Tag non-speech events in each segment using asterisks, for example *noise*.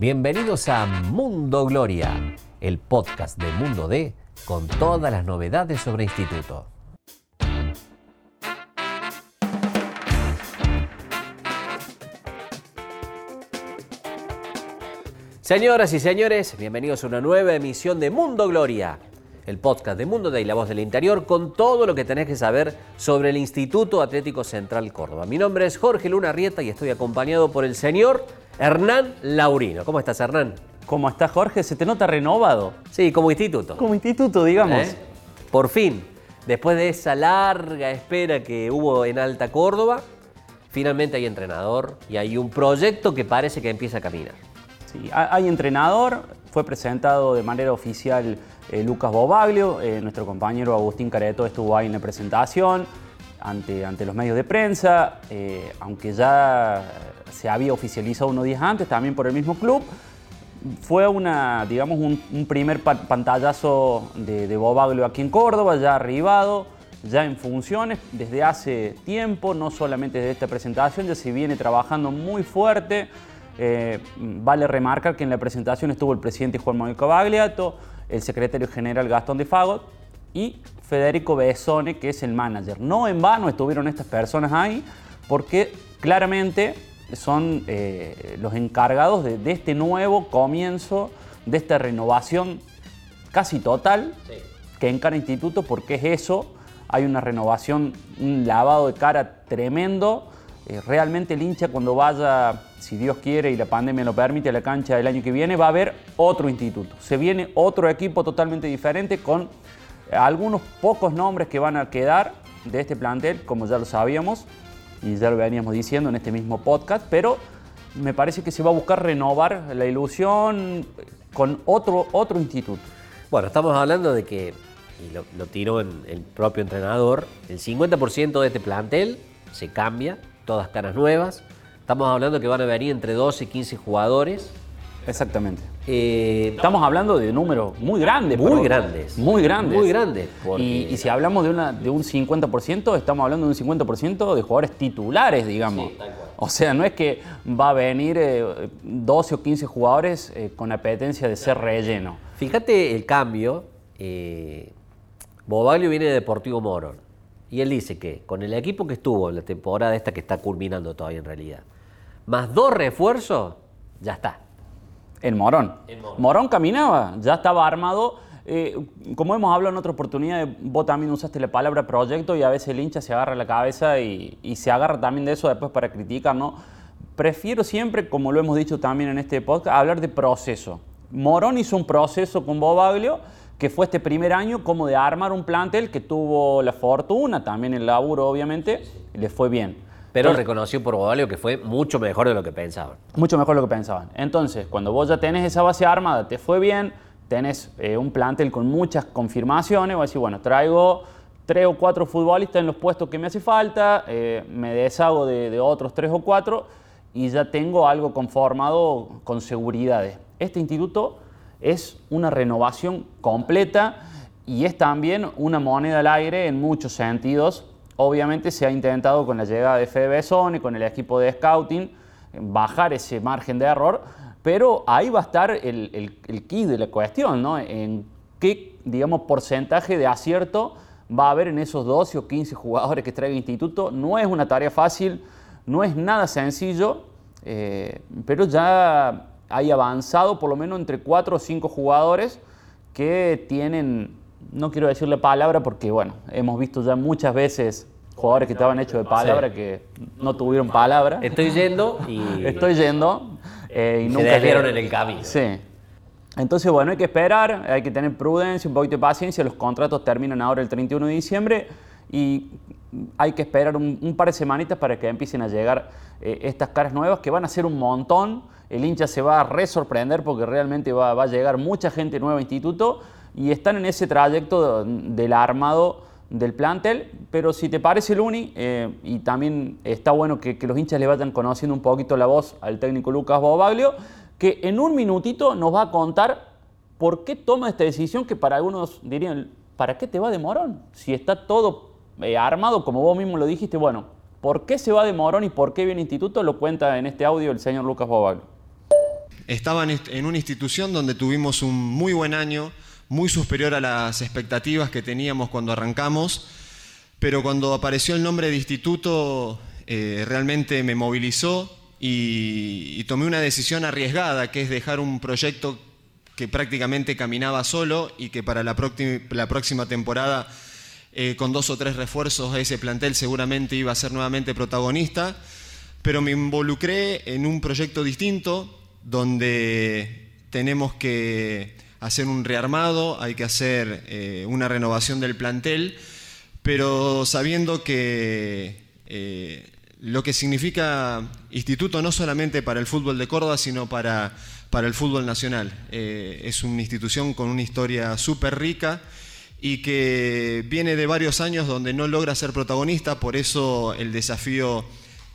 Bienvenidos a Mundo Gloria, el podcast de Mundo D con todas las novedades sobre instituto. Señoras y señores, bienvenidos a una nueva emisión de Mundo Gloria, el podcast de Mundo de y la voz del interior con todo lo que tenés que saber sobre el Instituto Atlético Central Córdoba. Mi nombre es Jorge Luna Rieta y estoy acompañado por el señor Hernán Laurino. ¿Cómo estás, Hernán? ¿Cómo estás, Jorge? ¿Se te nota renovado? Sí, como instituto. Como instituto, digamos. ¿Eh? Por fin, después de esa larga espera que hubo en Alta Córdoba, finalmente hay entrenador y hay un proyecto que parece que empieza a caminar. Sí, hay entrenador, fue presentado de manera oficial eh, Lucas Bobaglio, eh, nuestro compañero Agustín Careto estuvo ahí en la presentación ante, ante los medios de prensa, eh, aunque ya se había oficializado unos días antes también por el mismo club. Fue una, digamos, un, primer pantallazo de, de Bobaglio aquí en Córdoba, ya arribado, ya en funciones desde hace tiempo, no solamente desde esta presentación, ya se viene trabajando muy fuerte. Vale remarcar que en la presentación estuvo el presidente Juan Manuel Cavagliato, el secretario general Gastón de Fagot y Federico Besone, que es el manager. No en vano estuvieron estas personas ahí, porque claramente son eh, los encargados de, este nuevo comienzo, de esta renovación casi total que encara Instituto, porque es eso, hay una renovación, un lavado de cara tremendo. Eh, realmente el hincha cuando vaya si Dios quiere y la pandemia lo permite, a la cancha del año que viene, va a haber otro instituto. Se viene otro equipo totalmente diferente con algunos pocos nombres que van a quedar de este plantel, como ya lo sabíamos y ya lo veníamos diciendo en este mismo podcast, pero me parece que se va a buscar renovar la ilusión con otro, otro instituto. Bueno, estamos hablando de que, y lo, tiró el propio entrenador, el 50% de este plantel se cambia, todas caras nuevas, Estamos hablando que van a venir entre 12 y 15 jugadores. Exactamente. Eh, Estamos hablando de números muy grandes. Muy grandes. Muy grandes. Muy grandes. Y, si hablamos de, una, de un 50%, estamos hablando de un 50% de jugadores titulares, digamos. O sea, no es que va a venir 12 eh, o 15 jugadores eh, con apetencia de ser relleno. Fíjate el cambio. Bobaglio viene de Deportivo Morón. Y él dice que con el equipo que estuvo en la temporada esta que está culminando todavía en realidad, más dos refuerzos, ya está. El Morón. Morón. caminaba, ya estaba armado. Eh, como hemos hablado en otra oportunidad, vos también usaste la palabra proyecto y a veces el hincha se agarra la cabeza y, se agarra también de eso después para criticar, ¿no? Prefiero siempre, como lo hemos dicho también en este podcast, hablar de proceso. Morón hizo un proceso con Bobaglio que fue este primer año como de armar un plantel que tuvo la fortuna, también el laburo obviamente, y le fue bien. Pero reconoció por Bobalio que fue mucho mejor de lo que pensaban. Mucho mejor de lo que pensaban. Entonces, cuando vos ya tenés esa base armada, te fue bien, tenés eh, un plantel con muchas confirmaciones, vos decís, bueno, traigo tres o cuatro futbolistas en los puestos que me hace falta, eh, me deshago de, de, otros tres o cuatro y ya tengo algo conformado con seguridades. Este instituto es una renovación completa y es también una moneda al aire en muchos sentidos Obviamente se ha intentado con la llegada de Fede y con el equipo de scouting, bajar ese margen de error, pero ahí va a estar el, el, key de la cuestión, ¿no? En qué, digamos, porcentaje de acierto va a haber en esos 12 o 15 jugadores que trae el instituto. No es una tarea fácil, no es nada sencillo, eh, pero ya hay avanzado por lo menos entre 4 o 5 jugadores que tienen no quiero decir la palabra porque, bueno, hemos visto ya muchas veces jugadores que estaban hechos de palabra que no tuvieron palabra. Estoy yendo y... Estoy yendo. Eh, y nunca dieron en el camino. Sí. Entonces, bueno, hay que esperar, hay que tener prudencia, un poquito de paciencia. Los contratos terminan ahora el 31 de diciembre y hay que esperar un, par de semanitas para que empiecen a llegar eh, estas caras nuevas que van a ser un montón. El hincha se va a resorprender porque realmente va, va a llegar mucha gente nueva al instituto y están en ese trayecto del armado del plantel, pero si te parece Luni, eh, y también está bueno que, los hinchas le vayan conociendo un poquito la voz al técnico Lucas Bobaglio, que en un minutito nos va a contar por qué toma esta decisión que para algunos dirían, ¿para qué te va de Morón? Si está todo eh, armado, como vos mismo lo dijiste, bueno, ¿por qué se va de Morón y por qué viene Instituto? Lo cuenta en este audio el señor Lucas Bobaglio. estaba en una institución donde tuvimos un muy buen año, muy superior a las expectativas que teníamos cuando arrancamos, pero cuando apareció el nombre de instituto eh, realmente me movilizó y, tomé una decisión arriesgada, que es dejar un proyecto que prácticamente caminaba solo y que para la, próxima temporada, eh, con dos o tres refuerzos, ese plantel seguramente iba a ser nuevamente protagonista, pero me involucré en un proyecto distinto donde tenemos que hacer un rearmado, hay que hacer eh, una renovación del plantel, pero sabiendo que eh, lo que significa instituto no solamente para el fútbol de Córdoba, sino para, para el fútbol nacional. Es una institución con una historia súper rica y que viene de varios años donde no logra ser protagonista, por eso el desafío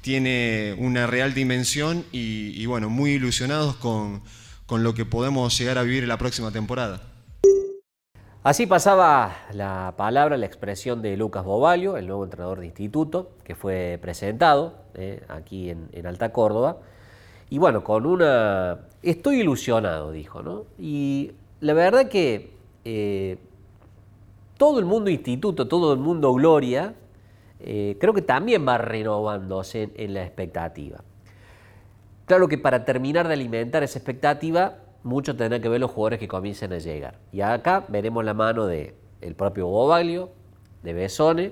tiene una real dimensión y, bueno, muy ilusionados con, con lo que podemos llegar a vivir en la próxima temporada. Así pasaba la palabra, la expresión de Lucas Bobalio, el nuevo entrenador de instituto, que fue presentado eh, aquí en, Alta Córdoba. Y bueno, con una... Estoy ilusionado, dijo, ¿no? Y la verdad que eh, todo el mundo instituto, todo el mundo gloria, eh, creo que también va renovándose en la expectativa. Claro que para terminar de alimentar esa expectativa, mucho tendrá que ver los jugadores que comiencen a llegar. Y acá veremos la mano de el propio Bobaglio, de Besone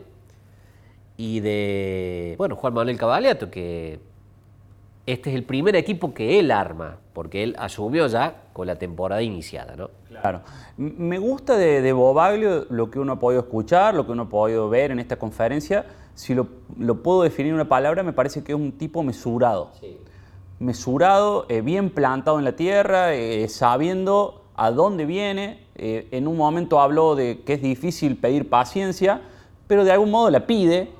y de, bueno, Juan Manuel Cavaliato, que este es el primer equipo que él arma, porque él asumió ya con la temporada iniciada, ¿no? Claro. Me gusta de, de Bobaglio lo que uno ha podido escuchar, lo que uno ha podido ver en esta conferencia. Si lo, lo puedo definir en una palabra, me parece que es un tipo mesurado. Sí mesurado, eh, bien plantado en la tierra, eh, sabiendo a dónde viene. Eh, en un momento habló de que es difícil pedir paciencia, pero de algún modo la pide,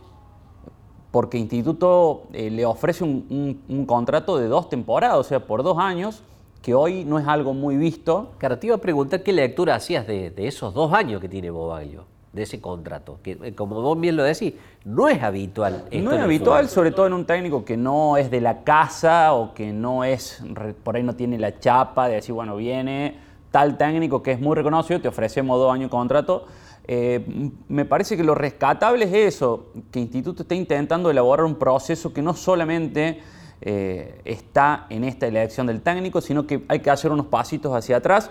porque Instituto le ofrece un, contrato de dos temporadas, o sea, por dos años, que hoy no es algo muy visto. Claro, te iba a preguntar qué lectura hacías de, de esos dos años que tiene Bobaglio de ese contrato, que eh, como vos bien lo decís, no es habitual. no es habitual, sobre todo en un técnico que no es de la casa o que no es, por ahí no tiene la chapa de decir, bueno, viene tal técnico que es muy reconocido, te ofrecemos dos años de contrato. Eh, me parece que lo rescatable es eso, que Instituto está intentando elaborar un proceso que no solamente eh, está en esta elección del técnico, sino que hay que hacer unos pasitos hacia atrás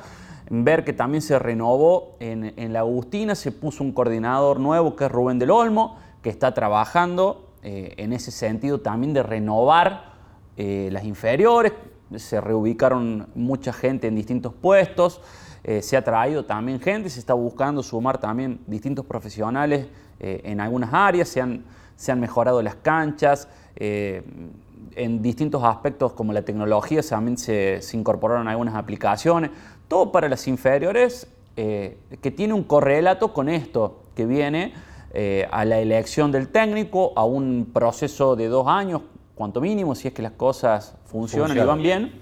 ver que también se renovó en, la Agustina, se puso un coordinador nuevo que es Rubén del Olmo, que está trabajando eh, en ese sentido también de renovar las inferiores, se reubicaron mucha gente en distintos puestos, eh, se ha traído también gente, se está buscando sumar también distintos profesionales en algunas áreas, se han, se han mejorado las canchas, en distintos aspectos como la tecnología también se, se incorporaron algunas aplicaciones todo para las inferiores, eh, que tiene un correlato con esto, que viene eh, a la elección del técnico, a un proceso de dos años, cuanto mínimo, si es que las cosas funcionan y van bien.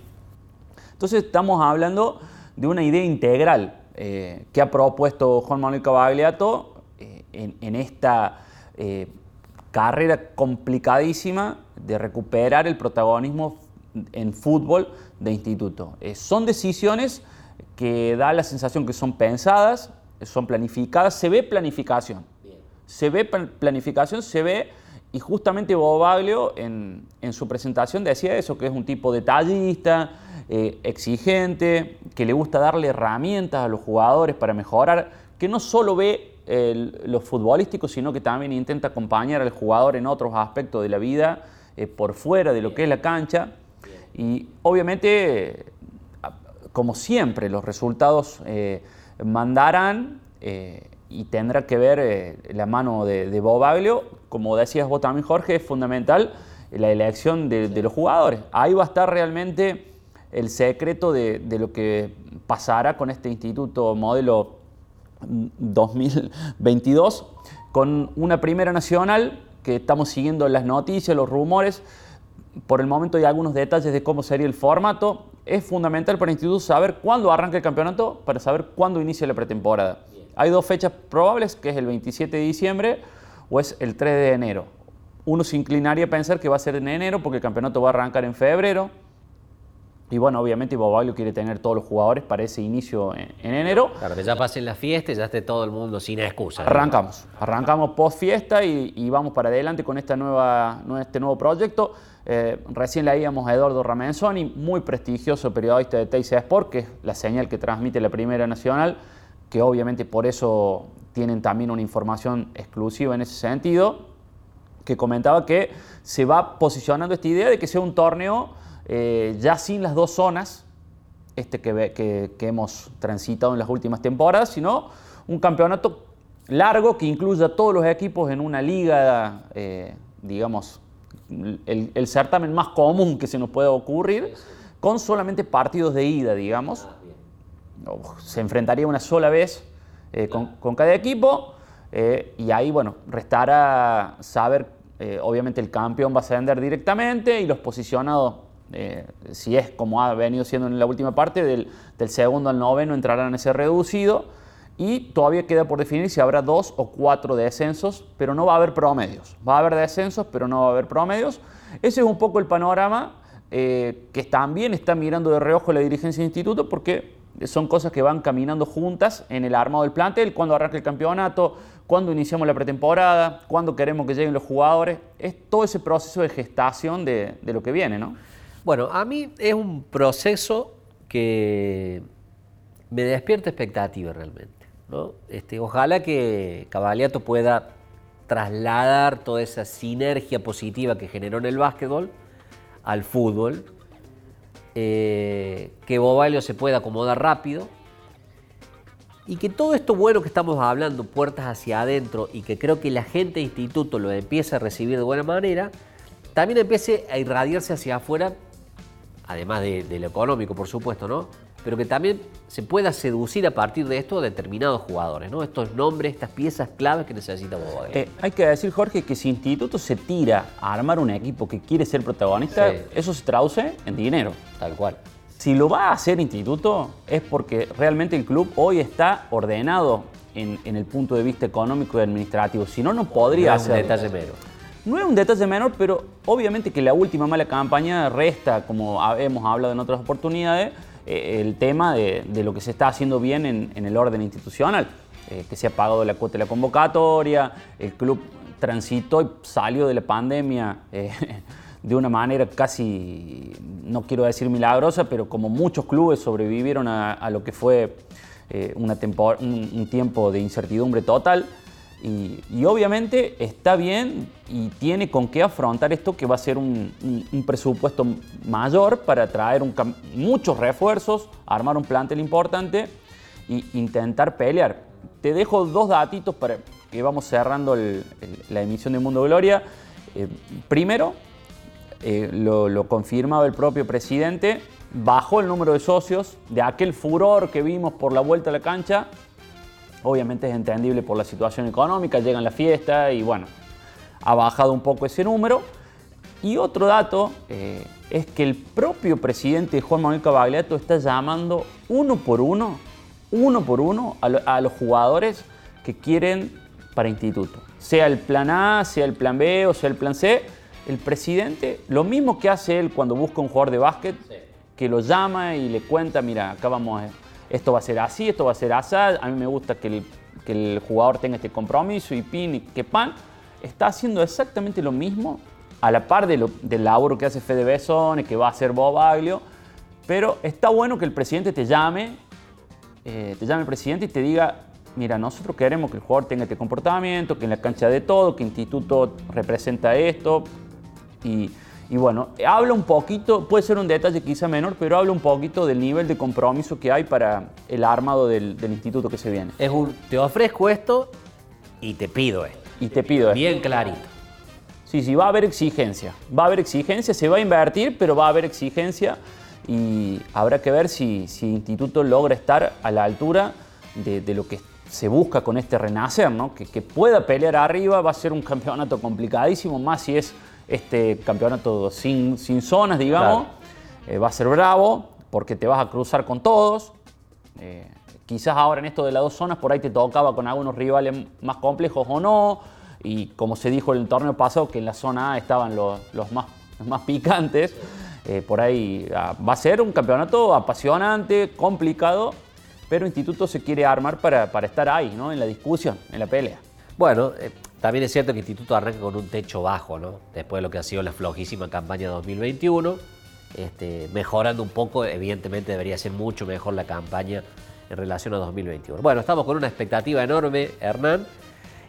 Entonces estamos hablando de una idea integral eh, que ha propuesto Juan Manuel Cavagliato en, en, esta carrera complicadísima de recuperar el protagonismo en fútbol de instituto. son decisiones que da la sensación que son pensadas, son planificadas, se ve planificación. Se ve planificación, se ve, y justamente Bobaglio en, en su presentación decía eso, que es un tipo detallista, eh, exigente, que le gusta darle herramientas a los jugadores para mejorar, que no solo ve lo futbolístico, sino que también intenta acompañar al jugador en otros aspectos de la vida, eh, por fuera de lo que es la cancha. Y obviamente como siempre, los resultados eh, mandarán eh, y tendrá que ver eh, la mano de, de Bobaglio. Como decías vos también, Jorge, es fundamental la elección de, los jugadores. Ahí va a estar realmente el secreto de, lo que pasará con este instituto modelo 2022, con una primera nacional que estamos siguiendo las noticias, los rumores. Por el momento hay algunos detalles de cómo sería el formato es fundamental para el instituto saber cuándo arranca el campeonato para saber cuándo inicia la pretemporada. Hay dos fechas probables, que es el 27 de diciembre o es el 3 de enero. Uno se inclinaría a pensar que va a ser en enero porque el campeonato va a arrancar en febrero. Y bueno, obviamente Bobaglio quiere tener todos los jugadores para ese inicio en, enero. Claro, que ya pasen las fiestas ya esté todo el mundo sin excusa. Arrancamos, arrancamos post fiesta y, vamos para adelante con esta nueva, este nuevo proyecto. Eh, recién leíamos a Eduardo Ramenzoni, muy prestigioso periodista de Teis Sport, que es la señal que transmite la Primera Nacional, que obviamente por eso tienen también una información exclusiva en ese sentido, que comentaba que se va posicionando esta idea de que sea un torneo eh, ya sin las dos zonas este que, que, hemos transitado en las últimas temporadas, sino un campeonato largo que incluya a todos los equipos en una liga, eh, digamos, el, certamen más común que se nos puede ocurrir, con solamente partidos de ida, digamos. Se enfrentaría una sola vez eh, con, con, cada equipo y ahí, bueno, restará saber, obviamente el campeón va a ascender directamente y los posicionados eh, si es como ha venido siendo en la última parte, del, segundo al noveno entrarán en ese reducido y todavía queda por definir si habrá dos o cuatro descensos, pero no va a haber promedios. Va a haber descensos, pero no va a haber promedios. Ese es un poco el panorama eh, que también está mirando de reojo la dirigencia del instituto porque son cosas que van caminando juntas en el armado del plantel, cuando arranca el campeonato, cuando iniciamos la pretemporada, cuando queremos que lleguen los jugadores. Es todo ese proceso de gestación de, lo que viene, ¿no? Bueno, a mí es un proceso que me despierta expectativa realmente. ¿no? Este, ojalá que Cabaliato pueda trasladar toda esa sinergia positiva que generó en el básquetbol al fútbol, eh, que Bobalio se pueda acomodar rápido y que todo esto bueno que estamos hablando, puertas hacia adentro, y que creo que la gente de instituto lo empieza a recibir de buena manera, también empiece a irradiarse hacia afuera además de, lo económico, por supuesto, ¿no? Pero que también se pueda seducir a partir de esto a determinados jugadores, ¿no? Estos nombres, estas piezas claves que necesita. Eh, hay que decir, Jorge, que si Instituto se tira a armar un equipo que quiere ser protagonista, eso se traduce en dinero. Tal cual. Si lo va a hacer Instituto, es porque realmente el club hoy está ordenado en, el punto de vista económico y administrativo. Si no, no podría no detalle mero. No es un detalle menor, pero obviamente que la última mala campaña resta, como hemos hablado en otras oportunidades, eh, el tema de, lo que se está haciendo bien en, el orden institucional, eh, que se ha pagado la cuota de la convocatoria, el club transitó y salió de la pandemia eh, *laughs* de una manera casi, no quiero decir milagrosa, pero como muchos clubes sobrevivieron a, lo que fue una un tiempo de incertidumbre total. Y, obviamente está bien y tiene con qué afrontar esto que va a ser un, presupuesto mayor para traer muchos refuerzos, armar un plantel importante e intentar pelear. Te dejo dos datitos para que vamos cerrando la emisión de Mundo Gloria. Eh, primero, eh, lo, lo confirmaba el propio presidente, bajó el número de socios de aquel furor que vimos por la vuelta a la cancha Obviamente es entendible por la situación económica, llegan la fiesta y bueno, ha bajado un poco ese número. Y otro dato eh, es que el propio presidente Juan Manuel Cavagliato está llamando uno por uno, uno por uno a, los jugadores que quieren para instituto. Sea el plan A, sea el plan B o sea el plan C, el presidente, lo mismo que hace él cuando busca un jugador de básquet, que lo llama y le cuenta, mira, acá vamos a esto va a ser así, esto va a ser así, a mí me gusta que el, que el jugador tenga este compromiso y pin y que pan, está haciendo exactamente lo mismo a la par de lo, del laburo que hace Fede Besone, que va a hacer Bob Aglio, pero está bueno que el presidente te llame, eh, te llame el presidente y te diga, mira, nosotros queremos que el jugador tenga este comportamiento, que en la cancha de todo, que instituto representa esto y y bueno, habla un poquito, puede ser un detalle quizá menor, pero habla un poquito del nivel de compromiso que hay para el armado del, instituto que se viene. Es un, te ofrezco esto y te pido esto. Y te pido esto. Bien clarito. Sí, sí, va a haber exigencia. Va a haber exigencia, se va a invertir, pero va a haber exigencia y habrá que ver si, si el instituto logra estar a la altura de, lo que se busca con este renacer, ¿no? Que, que pueda pelear arriba, va a ser un campeonato complicadísimo, más si es este campeonato sin, sin zonas, digamos. Eh, va a ser bravo porque te vas a cruzar con todos. Eh, quizás ahora en esto de las dos zonas por ahí te tocaba con algunos rivales más complejos o no. Y como se dijo en el torneo pasado, que en la zona A estaban los, los más, más picantes. eh, por ahí ah, va a ser un campeonato apasionante, complicado, pero Instituto se quiere armar para, para estar ahí, ¿no? En la discusión, en la pelea. Bueno, también es cierto que Instituto arranca con un techo bajo, ¿no? Después de lo que ha sido la flojísima campaña 2021, este, mejorando un poco, evidentemente debería ser mucho mejor la campaña en relación a 2021. Bueno, estamos con una expectativa enorme, Hernán,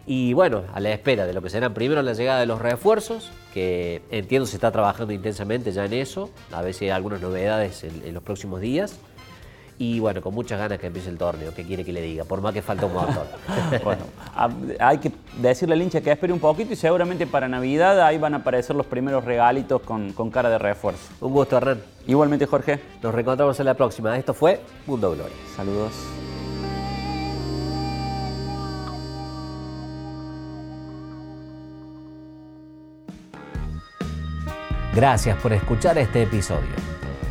y bueno, a la espera de lo que será primero la llegada de los refuerzos, que entiendo se está trabajando intensamente ya en eso, a si hay algunas novedades en los próximos días y bueno, con muchas ganas que empiece el torneo, que quiere que le diga, por más que falta un montón. *laughs* bueno, hay que decirle al hincha que espere un poquito y seguramente para Navidad ahí van a aparecer los primeros regalitos con, con cara de refuerzo. Un gusto, Hernán. Igualmente, Jorge. Nos reencontramos en la próxima. Esto fue Mundo Gloria. Saludos. Gracias por escuchar este episodio